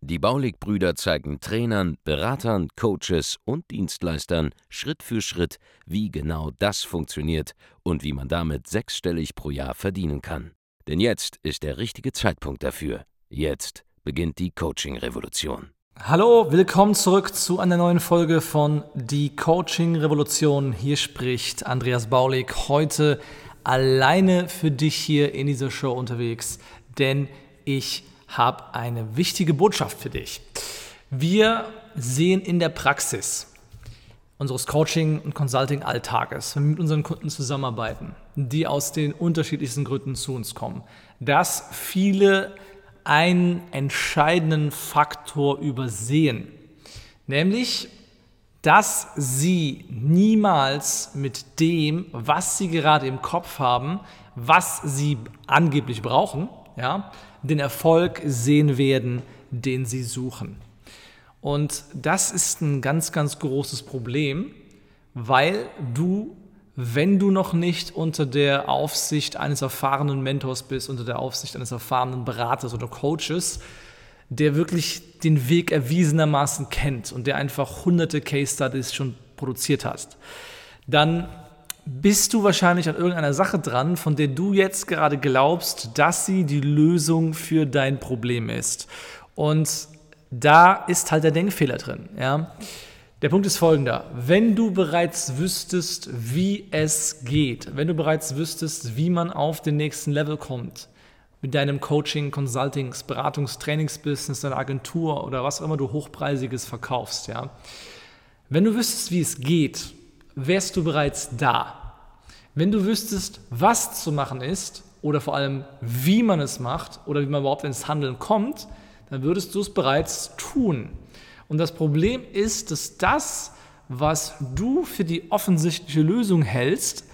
Die Baulig-Brüder zeigen Trainern, Beratern, Coaches und Dienstleistern Schritt für Schritt, wie genau das funktioniert und wie man damit sechsstellig pro Jahr verdienen kann. Denn jetzt ist der richtige Zeitpunkt dafür. Jetzt beginnt die Coaching-Revolution. Hallo, willkommen zurück zu einer neuen Folge von Die Coaching Revolution. Hier spricht Andreas Baulig heute alleine für dich hier in dieser Show unterwegs, denn ich habe eine wichtige Botschaft für dich. Wir sehen in der Praxis unseres Coaching- und Consulting-Alltages, wenn wir mit unseren Kunden zusammenarbeiten, die aus den unterschiedlichsten Gründen zu uns kommen, dass viele einen entscheidenden Faktor übersehen, nämlich dass sie niemals mit dem, was sie gerade im Kopf haben, was sie angeblich brauchen, ja, den Erfolg sehen werden, den sie suchen. Und das ist ein ganz, ganz großes Problem, weil du, wenn du noch nicht unter der Aufsicht eines erfahrenen Mentors bist, unter der Aufsicht eines erfahrenen Beraters oder Coaches, der wirklich den Weg erwiesenermaßen kennt und der einfach hunderte Case Studies schon produziert hast, dann bist du wahrscheinlich an irgendeiner Sache dran, von der du jetzt gerade glaubst, dass sie die Lösung für dein Problem ist. Und da ist halt der Denkfehler drin. Ja? Der Punkt ist folgender. Wenn du bereits wüsstest, wie es geht, wenn du bereits wüsstest, wie man auf den nächsten Level kommt, mit deinem Coaching, Consultings, Beratungs, Trainingsbusiness, deiner Agentur oder was auch immer du hochpreisiges verkaufst, ja. Wenn du wüsstest, wie es geht, wärst du bereits da. Wenn du wüsstest, was zu machen ist oder vor allem, wie man es macht oder wie man überhaupt ins Handeln kommt, dann würdest du es bereits tun. Und das Problem ist, dass das, was du für die offensichtliche Lösung hältst,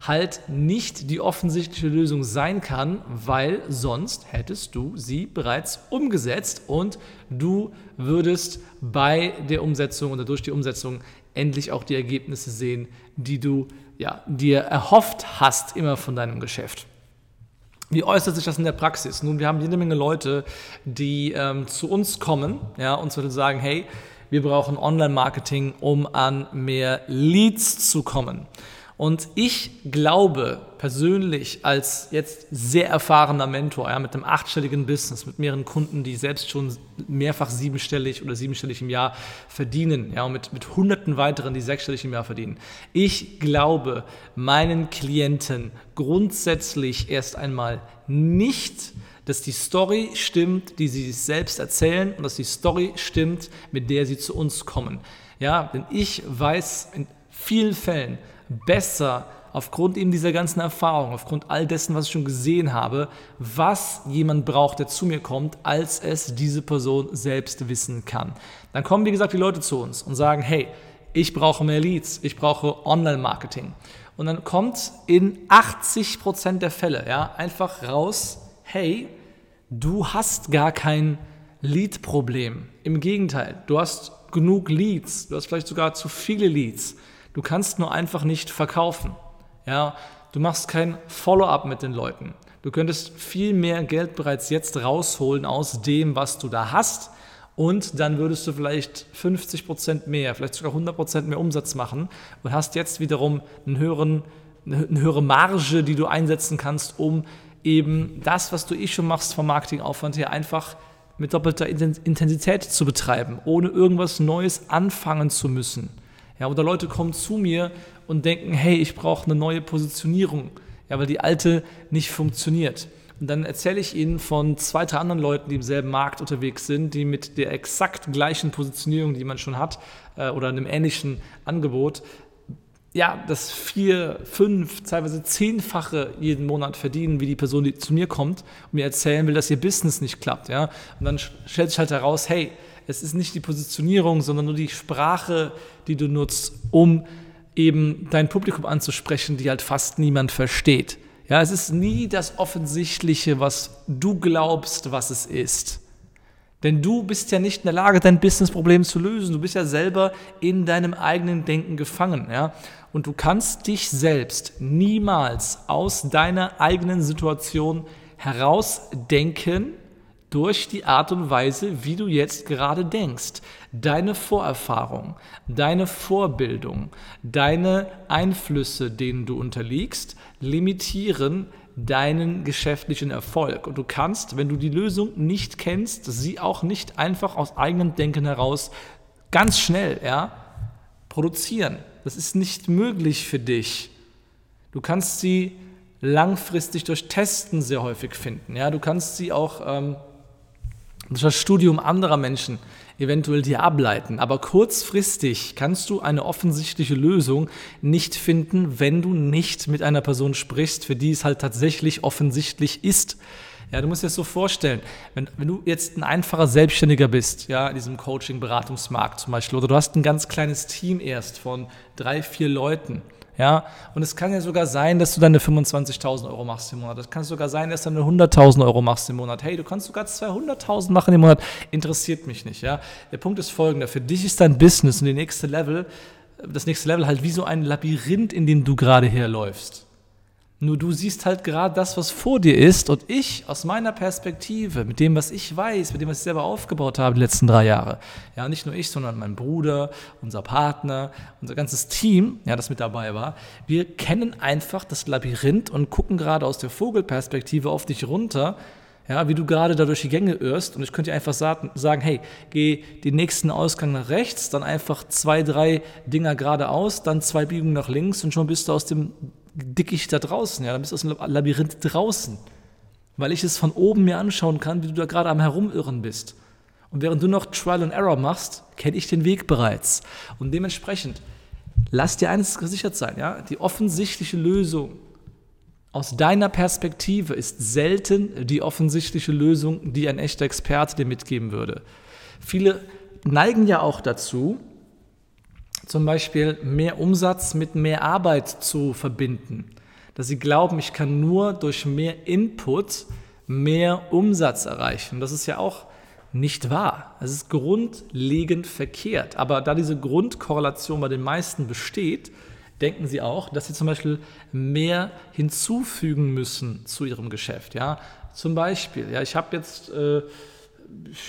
halt nicht die offensichtliche Lösung sein kann, weil sonst hättest du sie bereits umgesetzt und du würdest bei der Umsetzung oder durch die Umsetzung endlich auch die Ergebnisse sehen, die du ja, dir erhofft hast immer von deinem Geschäft. Wie äußert sich das in der Praxis? Nun, wir haben jede Menge Leute, die ähm, zu uns kommen ja, und sagen, hey, wir brauchen Online-Marketing, um an mehr Leads zu kommen. Und ich glaube persönlich als jetzt sehr erfahrener Mentor, ja, mit einem achtstelligen Business, mit mehreren Kunden, die selbst schon mehrfach siebenstellig oder siebenstellig im Jahr verdienen, ja, und mit, mit hunderten weiteren, die sechsstellig im Jahr verdienen. Ich glaube meinen Klienten grundsätzlich erst einmal nicht, dass die Story stimmt, die sie sich selbst erzählen und dass die Story stimmt, mit der sie zu uns kommen. Ja, denn ich weiß in vielen Fällen, besser aufgrund eben dieser ganzen Erfahrung, aufgrund all dessen, was ich schon gesehen habe, was jemand braucht, der zu mir kommt, als es diese Person selbst wissen kann. Dann kommen, wie gesagt, die Leute zu uns und sagen, hey, ich brauche mehr Leads, ich brauche Online-Marketing. Und dann kommt in 80 Prozent der Fälle ja, einfach raus, hey, du hast gar kein Lead-Problem. Im Gegenteil, du hast genug Leads, du hast vielleicht sogar zu viele Leads. Du kannst nur einfach nicht verkaufen. Ja, du machst kein Follow-up mit den Leuten. Du könntest viel mehr Geld bereits jetzt rausholen aus dem, was du da hast. Und dann würdest du vielleicht 50% mehr, vielleicht sogar 100% mehr Umsatz machen und hast jetzt wiederum einen höheren, eine höhere Marge, die du einsetzen kannst, um eben das, was du eh schon machst vom Marketingaufwand her, einfach mit doppelter Intensität zu betreiben, ohne irgendwas Neues anfangen zu müssen. Ja, oder Leute kommen zu mir und denken, hey, ich brauche eine neue Positionierung, ja, weil die alte nicht funktioniert. Und dann erzähle ich ihnen von zwei, drei anderen Leuten, die im selben Markt unterwegs sind, die mit der exakt gleichen Positionierung, die man schon hat, äh, oder einem ähnlichen Angebot, ja, das vier, fünf, teilweise zehnfache jeden Monat verdienen, wie die Person, die zu mir kommt und mir erzählen will, dass ihr Business nicht klappt. Ja? Und dann stellt sich halt heraus, hey, es ist nicht die Positionierung, sondern nur die Sprache, die du nutzt, um eben dein Publikum anzusprechen, die halt fast niemand versteht. Ja, es ist nie das Offensichtliche, was du glaubst, was es ist. Denn du bist ja nicht in der Lage, dein Businessproblem zu lösen. Du bist ja selber in deinem eigenen Denken gefangen. Ja? Und du kannst dich selbst niemals aus deiner eigenen Situation herausdenken durch die Art und Weise, wie du jetzt gerade denkst. Deine Vorerfahrung, deine Vorbildung, deine Einflüsse, denen du unterliegst, limitieren deinen geschäftlichen Erfolg. Und du kannst, wenn du die Lösung nicht kennst, sie auch nicht einfach aus eigenem Denken heraus ganz schnell ja, produzieren. Das ist nicht möglich für dich. Du kannst sie langfristig durch Testen sehr häufig finden. Ja, du kannst sie auch ähm, durch das Studium anderer Menschen eventuell dir ableiten. Aber kurzfristig kannst du eine offensichtliche Lösung nicht finden, wenn du nicht mit einer Person sprichst, für die es halt tatsächlich offensichtlich ist. Ja, du musst dir das so vorstellen, wenn, wenn du jetzt ein einfacher Selbstständiger bist, ja, in diesem Coaching-Beratungsmarkt zum Beispiel, oder du hast ein ganz kleines Team erst von drei, vier Leuten, ja, und es kann ja sogar sein, dass du deine 25.000 Euro machst im Monat. Es kann sogar sein, dass du deine 100.000 Euro machst im Monat. Hey, du kannst sogar 200.000 machen im Monat. Interessiert mich nicht, ja. Der Punkt ist folgender. Für dich ist dein Business und die nächste Level, das nächste Level halt wie so ein Labyrinth, in dem du gerade herläufst. Nur du siehst halt gerade das, was vor dir ist und ich aus meiner Perspektive, mit dem, was ich weiß, mit dem, was ich selber aufgebaut habe die letzten drei Jahre, ja, nicht nur ich, sondern mein Bruder, unser Partner, unser ganzes Team, ja, das mit dabei war, wir kennen einfach das Labyrinth und gucken gerade aus der Vogelperspektive auf dich runter, ja, wie du gerade da durch die Gänge irrst. Und ich könnte dir einfach sagen, hey, geh den nächsten Ausgang nach rechts, dann einfach zwei, drei Dinger geradeaus, dann zwei Biegungen nach links und schon bist du aus dem Dickicht da draußen, ja, dann bist du aus dem Labyrinth draußen, weil ich es von oben mir anschauen kann, wie du da gerade am Herumirren bist. Und während du noch Trial and Error machst, kenne ich den Weg bereits. Und dementsprechend, lass dir eines gesichert sein, ja, die offensichtliche Lösung aus deiner Perspektive ist selten die offensichtliche Lösung, die ein echter Experte dir mitgeben würde. Viele neigen ja auch dazu, zum Beispiel mehr Umsatz mit mehr Arbeit zu verbinden. Dass sie glauben, ich kann nur durch mehr Input mehr Umsatz erreichen. Das ist ja auch nicht wahr. Es ist grundlegend verkehrt. Aber da diese Grundkorrelation bei den meisten besteht, denken sie auch, dass sie zum Beispiel mehr hinzufügen müssen zu ihrem Geschäft. Ja? Zum Beispiel, ja, ich habe jetzt äh,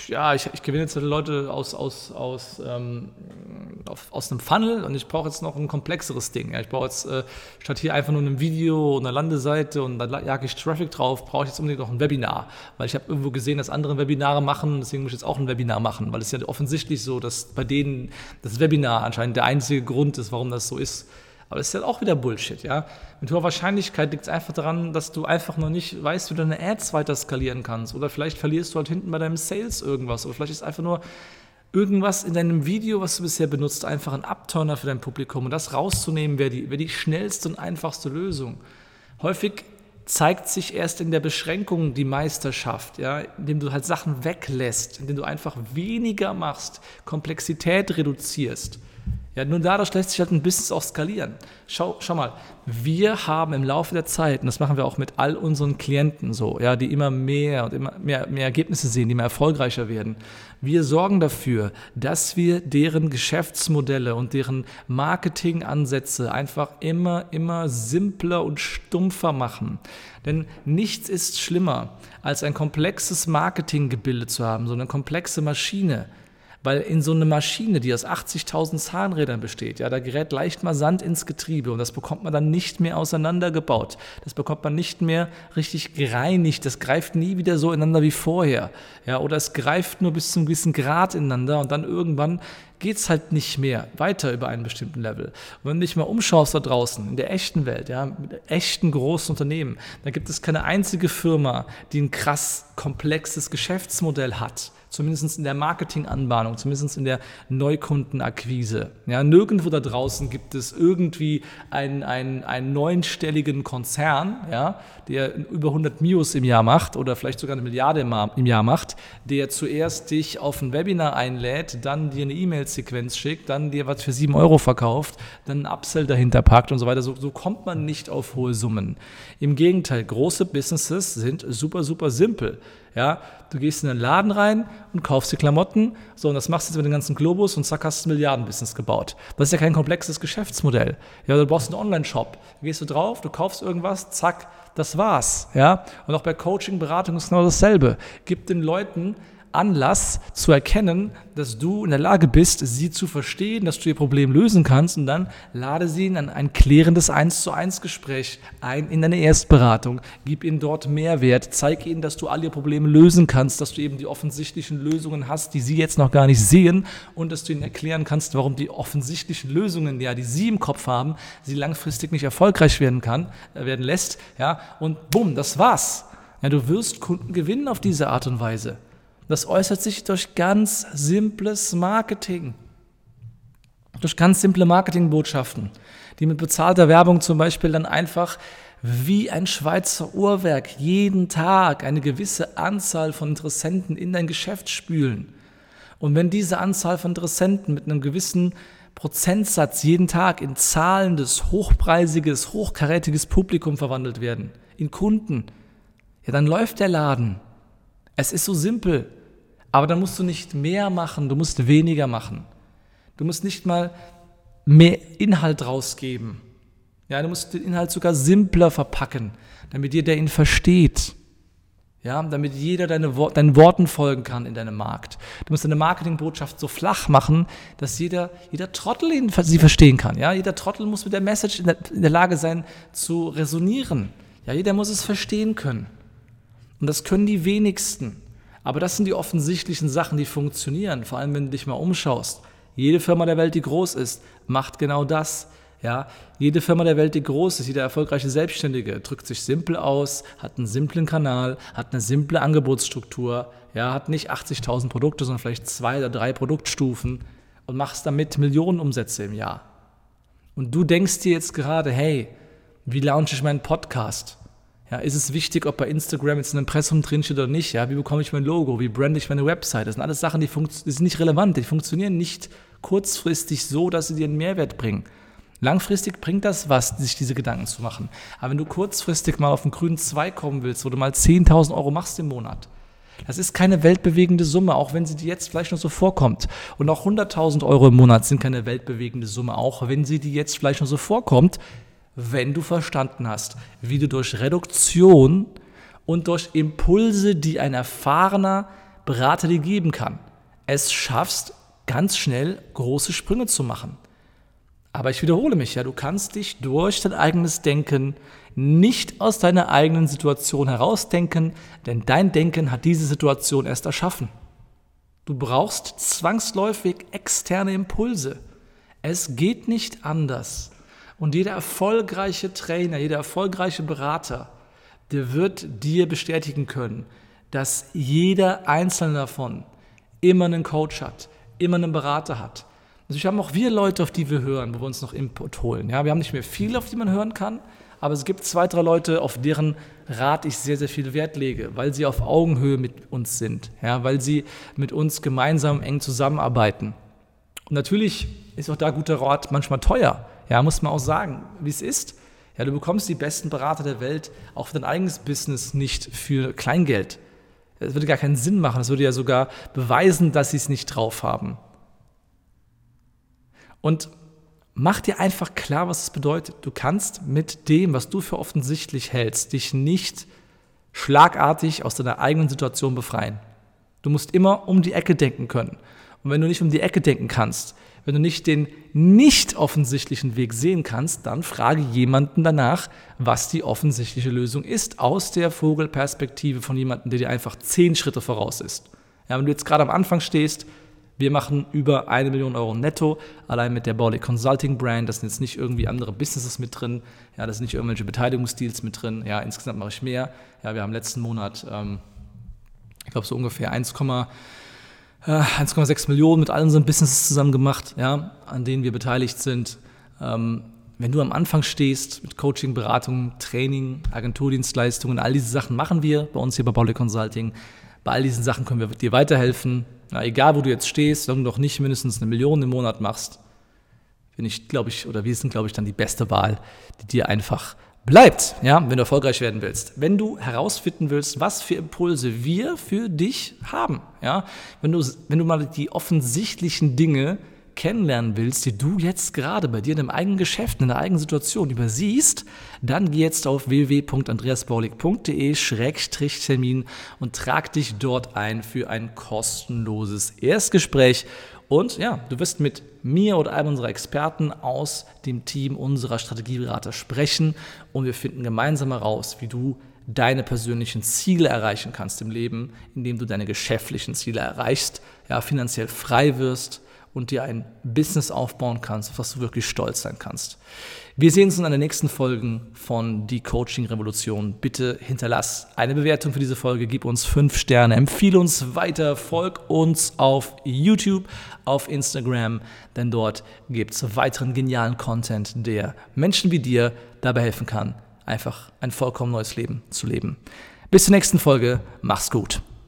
ja, ich, ich gewinne jetzt Leute aus, aus, aus, ähm, auf, aus einem Funnel und ich brauche jetzt noch ein komplexeres Ding. Ja, ich brauche jetzt äh, statt hier einfach nur ein Video und eine Landeseite und dann jage ich Traffic drauf, brauche ich jetzt unbedingt noch ein Webinar. Weil ich habe irgendwo gesehen, dass andere Webinare machen, deswegen muss ich jetzt auch ein Webinar machen, weil es ja offensichtlich so, dass bei denen das Webinar anscheinend der einzige Grund ist, warum das so ist. Aber das ist ja auch wieder Bullshit, ja. Mit hoher Wahrscheinlichkeit liegt es einfach daran, dass du einfach noch nicht weißt, wie du deine Ads weiter skalieren kannst. Oder vielleicht verlierst du halt hinten bei deinem Sales irgendwas. Oder vielleicht ist einfach nur irgendwas in deinem Video, was du bisher benutzt, einfach ein Abturner für dein Publikum. Und das rauszunehmen, wäre die, wär die schnellste und einfachste Lösung. Häufig zeigt sich erst in der Beschränkung die Meisterschaft, ja, indem du halt Sachen weglässt, indem du einfach weniger machst, Komplexität reduzierst. Ja, nur dadurch lässt sich halt ein Business auch skalieren. Schau, schau mal, wir haben im Laufe der Zeit, und das machen wir auch mit all unseren Klienten so, ja, die immer mehr und immer mehr, mehr Ergebnisse sehen, die immer erfolgreicher werden. Wir sorgen dafür, dass wir deren Geschäftsmodelle und deren Marketingansätze einfach immer, immer simpler und stumpfer machen. Denn nichts ist schlimmer, als ein komplexes Marketinggebilde zu haben, so eine komplexe Maschine weil in so eine Maschine, die aus 80.000 Zahnrädern besteht, ja, da gerät leicht mal Sand ins Getriebe und das bekommt man dann nicht mehr auseinandergebaut. Das bekommt man nicht mehr richtig gereinigt. Das greift nie wieder so ineinander wie vorher. Ja, oder es greift nur bis zu einem gewissen Grad ineinander und dann irgendwann geht es halt nicht mehr weiter über einen bestimmten Level. Und wenn du dich mal umschaust da draußen, in der echten Welt, ja, mit echten großen Unternehmen, dann gibt es keine einzige Firma, die ein krass komplexes Geschäftsmodell hat zumindest in der Marketinganbahnung, zumindest in der Neukundenakquise. Ja, nirgendwo da draußen gibt es irgendwie einen, einen, einen neunstelligen Konzern, ja, der über 100 Mios im Jahr macht oder vielleicht sogar eine Milliarde im Jahr macht, der zuerst dich auf ein Webinar einlädt, dann dir eine E-Mail E-Mail-Sequenz schickt, dann dir was für 7 Euro verkauft, dann ein Upsell dahinter packt und so weiter. So, so kommt man nicht auf hohe Summen. Im Gegenteil, große Businesses sind super, super simpel. Ja, du gehst in einen Laden rein und kaufst dir Klamotten, so und das machst du jetzt mit dem ganzen Globus und zack hast du ein Milliardenbusiness gebaut. Das ist ja kein komplexes Geschäftsmodell. Ja, du brauchst einen Online-Shop. Gehst du drauf, du kaufst irgendwas, zack, das war's. Ja, und auch bei Coaching, Beratung ist genau dasselbe. Gib den Leuten Anlass zu erkennen, dass du in der Lage bist, sie zu verstehen, dass du ihr Problem lösen kannst und dann lade sie in ein klärendes 1 zu 1 Gespräch ein in deine Erstberatung. Gib ihnen dort Mehrwert, zeig ihnen, dass du all ihre Probleme lösen kannst, dass du eben die offensichtlichen Lösungen hast, die sie jetzt noch gar nicht sehen und dass du ihnen erklären kannst, warum die offensichtlichen Lösungen, ja, die sie im Kopf haben, sie langfristig nicht erfolgreich werden kann, äh, werden lässt, ja, und bumm, das war's. Ja, du wirst Kunden gewinnen auf diese Art und Weise. Das äußert sich durch ganz simples Marketing. Durch ganz simple Marketingbotschaften, die mit bezahlter Werbung zum Beispiel dann einfach wie ein Schweizer Uhrwerk jeden Tag eine gewisse Anzahl von Interessenten in dein Geschäft spülen. Und wenn diese Anzahl von Interessenten mit einem gewissen Prozentsatz jeden Tag in zahlendes, hochpreisiges, hochkarätiges Publikum verwandelt werden, in Kunden, ja, dann läuft der Laden. Es ist so simpel. Aber dann musst du nicht mehr machen, du musst weniger machen. Du musst nicht mal mehr Inhalt rausgeben. Ja, du musst den Inhalt sogar simpler verpacken, damit jeder ihn versteht. Ja, damit jeder deine, deinen Worten folgen kann in deinem Markt. Du musst deine Marketingbotschaft so flach machen, dass jeder, jeder Trottel ihn, sie verstehen kann. Ja, jeder Trottel muss mit der Message in der, in der Lage sein zu resonieren. Ja, jeder muss es verstehen können. Und das können die wenigsten. Aber das sind die offensichtlichen Sachen, die funktionieren, vor allem wenn du dich mal umschaust. Jede Firma der Welt, die groß ist, macht genau das. Ja, jede Firma der Welt, die groß ist, jeder erfolgreiche Selbstständige, drückt sich simpel aus, hat einen simplen Kanal, hat eine simple Angebotsstruktur, ja, hat nicht 80.000 Produkte, sondern vielleicht zwei oder drei Produktstufen und machst damit Millionen Umsätze im Jahr. Und du denkst dir jetzt gerade, hey, wie launche ich meinen Podcast? Ja, ist es wichtig, ob bei Instagram jetzt ein Impressum drinsteht oder nicht? Ja, wie bekomme ich mein Logo? Wie brande ich meine Website? Das sind alles Sachen, die, die sind nicht relevant. Die funktionieren nicht kurzfristig so, dass sie dir einen Mehrwert bringen. Langfristig bringt das was, sich diese Gedanken zu machen. Aber wenn du kurzfristig mal auf den grünen Zweig kommen willst, wo du mal 10.000 Euro machst im Monat, das ist keine weltbewegende Summe, auch wenn sie dir jetzt vielleicht noch so vorkommt. Und auch 100.000 Euro im Monat sind keine weltbewegende Summe, auch wenn sie dir jetzt vielleicht noch so vorkommt wenn du verstanden hast, wie du durch Reduktion und durch Impulse, die ein erfahrener Berater dir geben kann, es schaffst, ganz schnell große Sprünge zu machen. Aber ich wiederhole mich, ja, du kannst dich durch dein eigenes Denken nicht aus deiner eigenen Situation herausdenken, denn dein Denken hat diese Situation erst erschaffen. Du brauchst zwangsläufig externe Impulse. Es geht nicht anders. Und jeder erfolgreiche Trainer, jeder erfolgreiche Berater, der wird dir bestätigen können, dass jeder einzelne davon immer einen Coach hat, immer einen Berater hat. Natürlich haben auch wir Leute, auf die wir hören, wo wir uns noch Input holen. Ja, wir haben nicht mehr viele, auf die man hören kann, aber es gibt zwei, drei Leute, auf deren Rat ich sehr, sehr viel Wert lege, weil sie auf Augenhöhe mit uns sind, ja, weil sie mit uns gemeinsam eng zusammenarbeiten. Und natürlich ist auch da guter Rat manchmal teuer. Ja, muss man auch sagen, wie es ist. Ja, du bekommst die besten Berater der Welt auch für dein eigenes Business nicht für Kleingeld. Das würde gar keinen Sinn machen. Das würde ja sogar beweisen, dass sie es nicht drauf haben. Und mach dir einfach klar, was es bedeutet. Du kannst mit dem, was du für offensichtlich hältst, dich nicht schlagartig aus deiner eigenen Situation befreien. Du musst immer um die Ecke denken können. Und wenn du nicht um die Ecke denken kannst, wenn du nicht den nicht offensichtlichen Weg sehen kannst, dann frage jemanden danach, was die offensichtliche Lösung ist, aus der Vogelperspektive von jemandem, der dir einfach zehn Schritte voraus ist. Ja, wenn du jetzt gerade am Anfang stehst, wir machen über eine Million Euro netto, allein mit der Baulig Consulting Brand. Da sind jetzt nicht irgendwie andere Businesses mit drin. Ja, da sind nicht irgendwelche Beteiligungsdeals mit drin. Ja, insgesamt mache ich mehr. Ja, wir haben letzten Monat, ähm, ich glaube, so ungefähr 1, 1,6 äh, Millionen mit allen unseren Businesses zusammen gemacht, ja, an denen wir beteiligt sind. Ähm, wenn du am Anfang stehst mit Coaching, Beratung, Training, Agenturdienstleistungen, all diese Sachen machen wir bei uns hier bei Pauli Consulting. Bei all diesen Sachen können wir dir weiterhelfen. Ja, egal, wo du jetzt stehst, wenn du noch nicht mindestens eine Million im Monat machst, bin ich, glaube ich, oder wir sind, glaube ich, dann die beste Wahl, die dir einfach bleibt, ja, wenn du erfolgreich werden willst. Wenn du herausfinden willst, was für Impulse wir für dich haben, ja, wenn du, wenn du mal die offensichtlichen Dinge kennenlernen willst, die du jetzt gerade bei dir in deinem eigenen Geschäft, in der eigenen Situation übersiehst, dann geh jetzt auf www.andreasbaulig.de-termin und trag dich dort ein für ein kostenloses Erstgespräch. Und ja, du wirst mit mir oder einem unserer Experten aus dem Team unserer Strategieberater sprechen und wir finden gemeinsam heraus, wie du deine persönlichen Ziele erreichen kannst im Leben, indem du deine geschäftlichen Ziele erreichst, ja, finanziell frei wirst, und dir ein Business aufbauen kannst, auf das du wirklich stolz sein kannst. Wir sehen uns in den nächsten Folgen von Die Coaching Revolution. Bitte hinterlass eine Bewertung für diese Folge, gib uns fünf Sterne, empfehle uns weiter, folg uns auf YouTube, auf Instagram, denn dort gibt es weiteren genialen Content, der Menschen wie dir dabei helfen kann, einfach ein vollkommen neues Leben zu leben. Bis zur nächsten Folge, mach's gut.